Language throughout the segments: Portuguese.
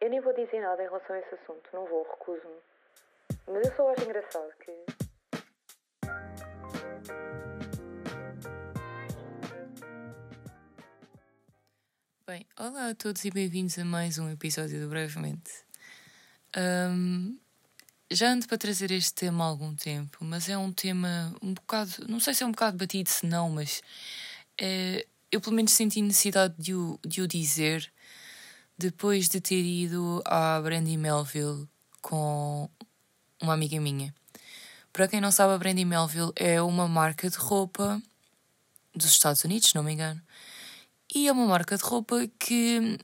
Eu nem vou dizer nada em relação a esse assunto, não vou, recuso-me. Mas eu só acho engraçado que. Bem, olá a todos e bem-vindos a mais um episódio do Brevemente. Um, já ando para trazer este tema há algum tempo, mas é um tema um bocado, não sei se é um bocado batido, se não, mas é, eu pelo menos senti necessidade de o, de o dizer depois de ter ido à Brandy Melville com uma amiga minha. Para quem não sabe, a Brandy Melville é uma marca de roupa dos Estados Unidos, se não me engano. E é uma marca de roupa que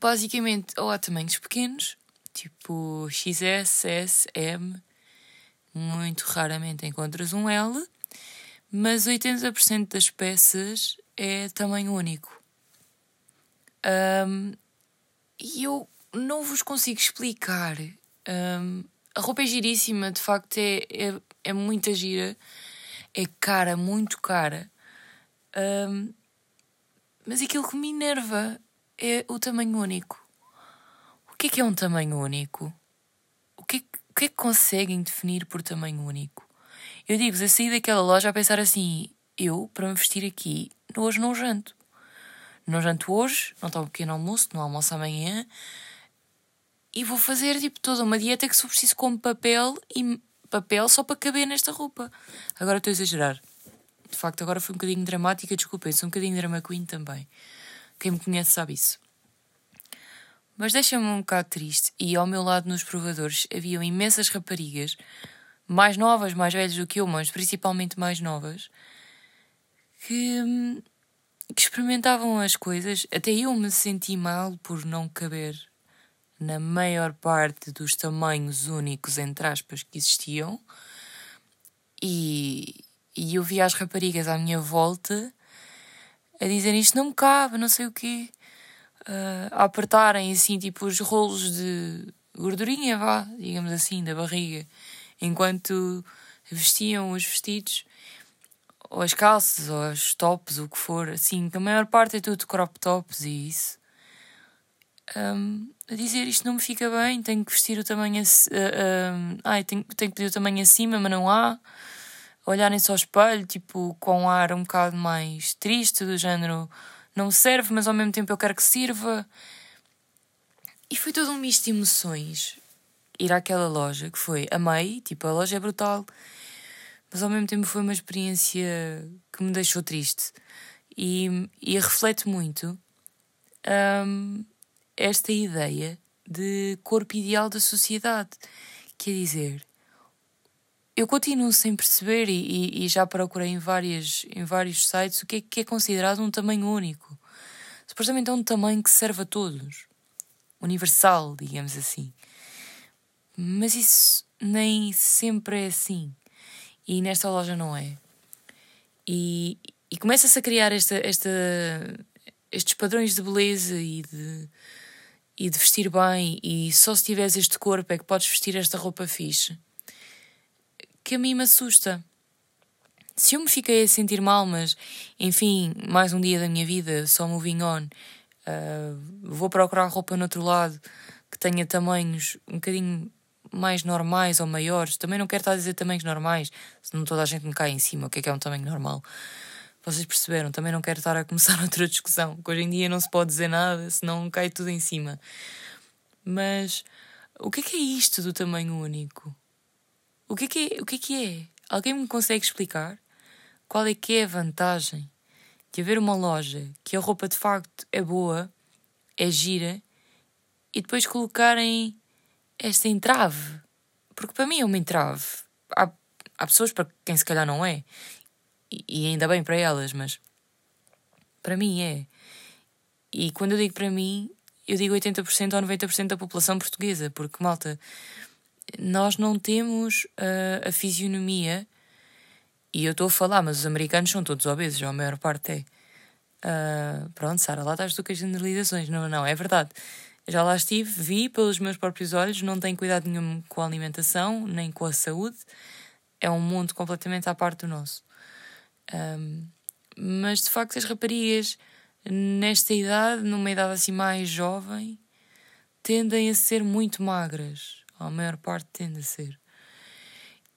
basicamente ou há tamanhos pequenos, tipo XS, S, M, muito raramente encontras um L, mas 80% das peças é tamanho único. Um, e eu não vos consigo explicar. Um, a roupa é giríssima, de facto é, é, é muita gira, é cara, muito cara. Um, mas aquilo que me enerva é o tamanho único. O que é que é um tamanho único? O que é, o que, é que conseguem definir por tamanho único? Eu digo-vos, eu saí daquela loja a pensar assim: eu, para me vestir aqui, hoje não janto. Não janto hoje, não tomo pequeno almoço, não almoço amanhã. E vou fazer tipo toda uma dieta que se for preciso como papel e papel só para caber nesta roupa. Agora estou a exagerar. De facto, agora foi um bocadinho dramática, desculpem, sou um bocadinho drama queen também. Quem me conhece sabe isso. Mas deixa-me um bocado triste. E ao meu lado nos provadores haviam imensas raparigas mais novas, mais velhas do que eu, mas principalmente mais novas, que, que experimentavam as coisas. Até eu me senti mal por não caber na maior parte dos tamanhos únicos, entre aspas, que existiam. E, e eu via as raparigas à minha volta a dizer isto não me cabe, não sei o quê. Uh, a apertarem assim, tipo, os rolos de gordurinha, vá, digamos assim, da barriga enquanto vestiam os vestidos, ou as calças, ou os tops, o que for, assim, que a maior parte é tudo crop tops e isso. Um, a dizer isto não me fica bem, tenho que vestir o tamanho. Uh, ai, tenho, tenho que pedir o tamanho acima, mas não há. Olharem-se ao espelho, tipo, com um ar um bocado mais triste, do género não serve, mas ao mesmo tempo eu quero que sirva. E foi todo um misto de emoções ir àquela loja, que foi amei, tipo, a loja é brutal, mas ao mesmo tempo foi uma experiência que me deixou triste e, e reflete muito um, esta ideia de corpo ideal da sociedade. Quer dizer, eu continuo sem perceber e, e, e, já procurei em, várias, em vários sites o que é, que é considerado um tamanho único. Supostamente é um tamanho que serve a todos, universal, digamos assim. Mas isso nem sempre é assim. E nesta loja não é. E, e começa-se a criar esta, esta, estes padrões de beleza e de, e de vestir bem. E só se tiveres este corpo é que podes vestir esta roupa fixe. Que a mim me assusta. Se eu me fiquei a sentir mal, mas enfim, mais um dia da minha vida, só moving on, uh, vou procurar roupa no outro lado que tenha tamanhos um bocadinho mais normais ou maiores. Também não quero estar a dizer tamanhos normais, senão toda a gente me cai em cima. O que é que é um tamanho normal? Vocês perceberam? Também não quero estar a começar outra discussão, que hoje em dia não se pode dizer nada, senão cai tudo em cima. Mas o que é que é isto do tamanho único? O que é que é? O que é, que é? Alguém me consegue explicar? Qual é que é a vantagem de haver uma loja que a roupa de facto é boa, é gira, e depois colocarem esta entrave. Porque para mim é uma entrave. Há, há pessoas para quem se calhar não é. E, e ainda bem para elas, mas para mim é. E quando eu digo para mim, eu digo 80% ou 90% da população portuguesa, porque, malta, nós não temos uh, a fisionomia, e eu estou a falar, mas os americanos são todos obesos, a maior parte é. Uh, pronto, Sara, lá estás tu com as generalizações. Não, não, é verdade. Já lá estive, vi pelos meus próprios olhos, não tenho cuidado nenhum com a alimentação, nem com a saúde. É um mundo completamente à parte do nosso. Um, mas de facto, as raparigas, nesta idade, numa idade assim mais jovem, tendem a ser muito magras. A maior parte tende a ser.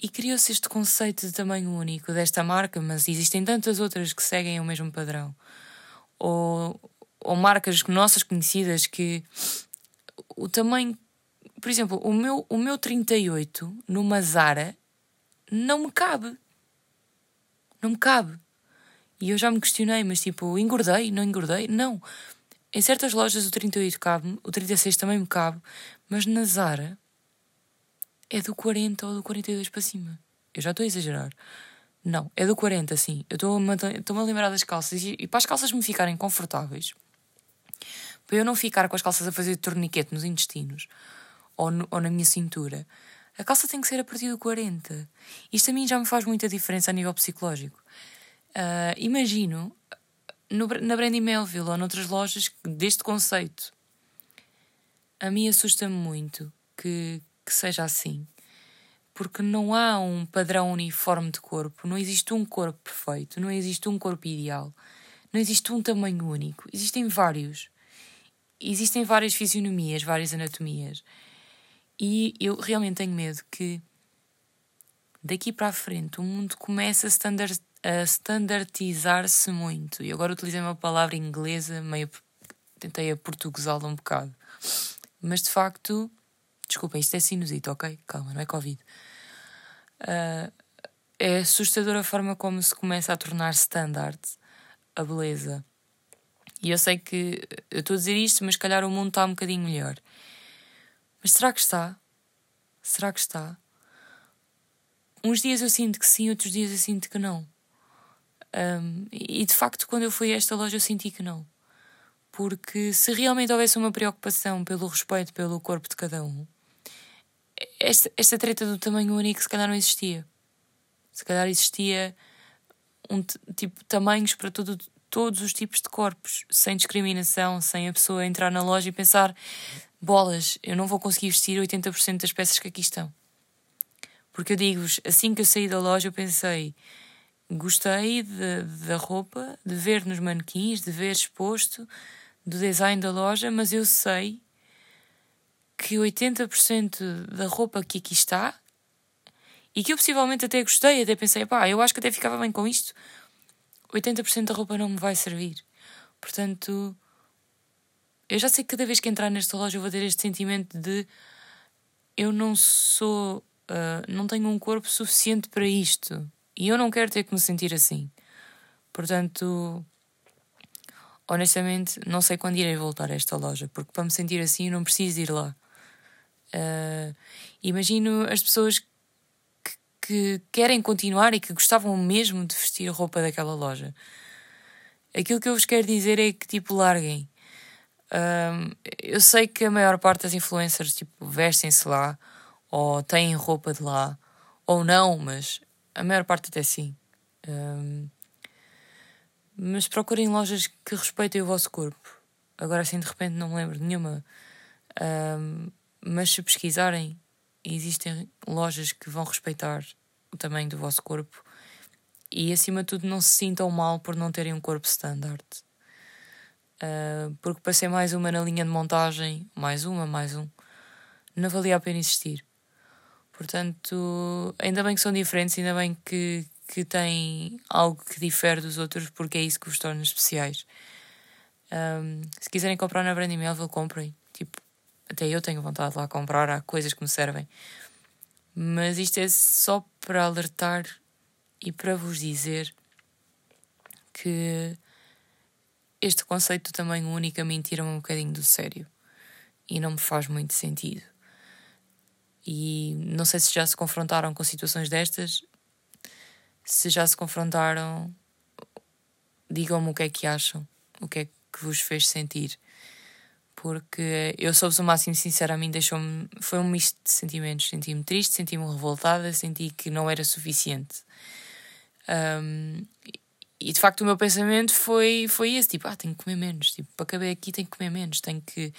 E criou-se este conceito de tamanho único desta marca, mas existem tantas outras que seguem o mesmo padrão. Ou, ou marcas nossas conhecidas que o tamanho. Por exemplo, o meu, o meu 38 numa Zara não me cabe. Não me cabe. E eu já me questionei, mas tipo, engordei? Não engordei? Não. Em certas lojas o 38 cabe, o 36 também me cabe, mas na Zara é do 40 ou do 42 para cima. Eu já estou a exagerar. Não, é do 40, sim. Eu estou-me a lembrar das calças e, e para as calças me ficarem confortáveis, para eu não ficar com as calças a fazer torniquete nos intestinos ou, no, ou na minha cintura, a calça tem que ser a partir do 40. Isto a mim já me faz muita diferença a nível psicológico. Uh, imagino no, na Brandy Melville ou noutras lojas deste conceito. A mim assusta-me muito que, que seja assim. Porque não há um padrão uniforme de corpo, não existe um corpo perfeito, não existe um corpo ideal, não existe um tamanho único. Existem vários. Existem várias fisionomias, várias anatomias. E eu realmente tenho medo que daqui para a frente o mundo comece a standardizar a standardizar-se muito. E agora utilizei uma palavra inglesa, meio tentei a portuguesá-la um bocado. Mas de facto, desculpem, isto é sinusite, ok? Calma, não é Covid. Uh, é assustadora a forma como se começa a tornar standard a beleza. E eu sei que eu estou a dizer isto, mas calhar o mundo está um bocadinho melhor. Mas será que está? Será que está? Uns dias eu sinto que sim, outros dias eu sinto que não. Um, e de facto, quando eu fui a esta loja, eu senti que não. Porque se realmente houvesse uma preocupação pelo respeito pelo corpo de cada um, esta, esta treta do tamanho único se calhar não existia. Se calhar existia um tipo tamanhos para todo, todos os tipos de corpos, sem discriminação, sem a pessoa entrar na loja e pensar: bolas, eu não vou conseguir vestir 80% das peças que aqui estão. Porque eu digo-vos, assim que eu saí da loja, eu pensei: Gostei da roupa, de ver nos manequins, de ver exposto, do design da loja, mas eu sei que 80% da roupa que aqui está e que eu possivelmente até gostei, até pensei, pá, eu acho que até ficava bem com isto, 80% da roupa não me vai servir. Portanto, eu já sei que cada vez que entrar nesta loja eu vou ter este sentimento de eu não sou, uh, não tenho um corpo suficiente para isto. E eu não quero ter que me sentir assim. Portanto, honestamente, não sei quando irei voltar a esta loja, porque para me sentir assim eu não preciso ir lá. Uh, imagino as pessoas que, que, querem continuar e que gostavam mesmo de vestir a roupa daquela loja. Aquilo que eu vos quero dizer é que, tipo, larguem. Uh, eu sei que a maior parte das influencers, tipo, vestem-se lá, ou têm roupa de lá, ou não, mas a maior parte até sim. Um, mas procurem lojas que respeitem o vosso corpo. Agora assim de repente não me lembro de nenhuma. Um, mas se pesquisarem, existem lojas que vão respeitar o tamanho do vosso corpo e acima de tudo não se sintam mal por não terem um corpo standard. Uh, porque para ser mais uma na linha de montagem, mais uma, mais um, não valia a pena existir. Portanto, ainda bem que são diferentes, ainda bem que, que têm algo que difere dos outros, porque é isso que vos torna especiais. Um, se quiserem comprar na Brandy Melville, comprem. Até eu tenho vontade de lá comprar, há coisas que me servem. Mas isto é só para alertar e para vos dizer que este conceito do tamanho único a mim tira-me um bocadinho do sério e não me faz muito sentido. E não sei se já se confrontaram com situações destas. Se já se confrontaram, digam-me o que é que acham, o que é que vos fez sentir. Porque eu sou-vos o máximo sincera, a mim deixou-me. Foi um misto de sentimentos. Senti-me triste, senti-me revoltada, senti que não era suficiente. Um, e de facto o meu pensamento foi, foi esse: tipo, ah, tenho que comer menos. Tipo, para caber aqui tenho que comer menos, tenho que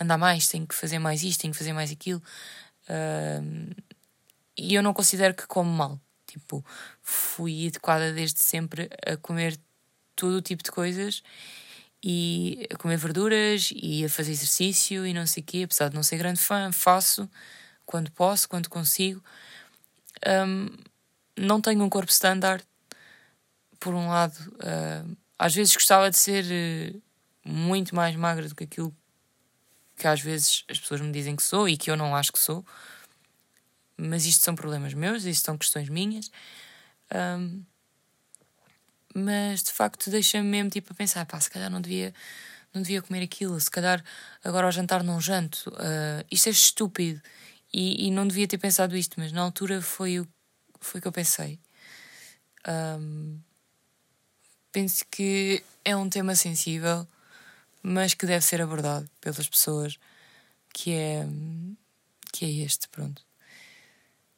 andar mais, tenho que fazer mais isto, tenho que fazer mais aquilo. Uh, e eu não considero que como mal. Tipo, fui educada desde sempre a comer todo o tipo de coisas e a comer verduras e a fazer exercício e não sei o quê, apesar de não ser grande fã, faço quando posso, quando consigo. Um, não tenho um corpo standard, por um lado. Uh, às vezes gostava de ser uh, muito mais magra do que aquilo que às vezes as pessoas me dizem que sou e que eu não acho que sou. Mas isto são problemas meus, isto são questões minhas. Um, mas de facto deixa-me mesmo tipo a pensar, pá, se calhar não devia, não devia comer aquilo, se calhar agora ao jantar não janto. Uh, isto é estúpido e, e, não devia ter pensado isto, mas na altura foi o foi que eu pensei. Um, penso que é um tema sensível, mas que deve ser abordado pelas pessoas, que é que é este, pronto.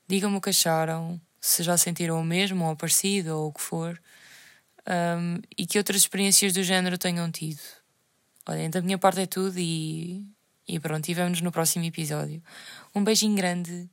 Digam-me o que acharam, se já sentiram o mesmo ou parecido ou o que for um, e que outras experiências do género tenham tido. Olhem, da minha parte é tudo e, e pronto, e vemos no próximo episódio. Um beijinho grande.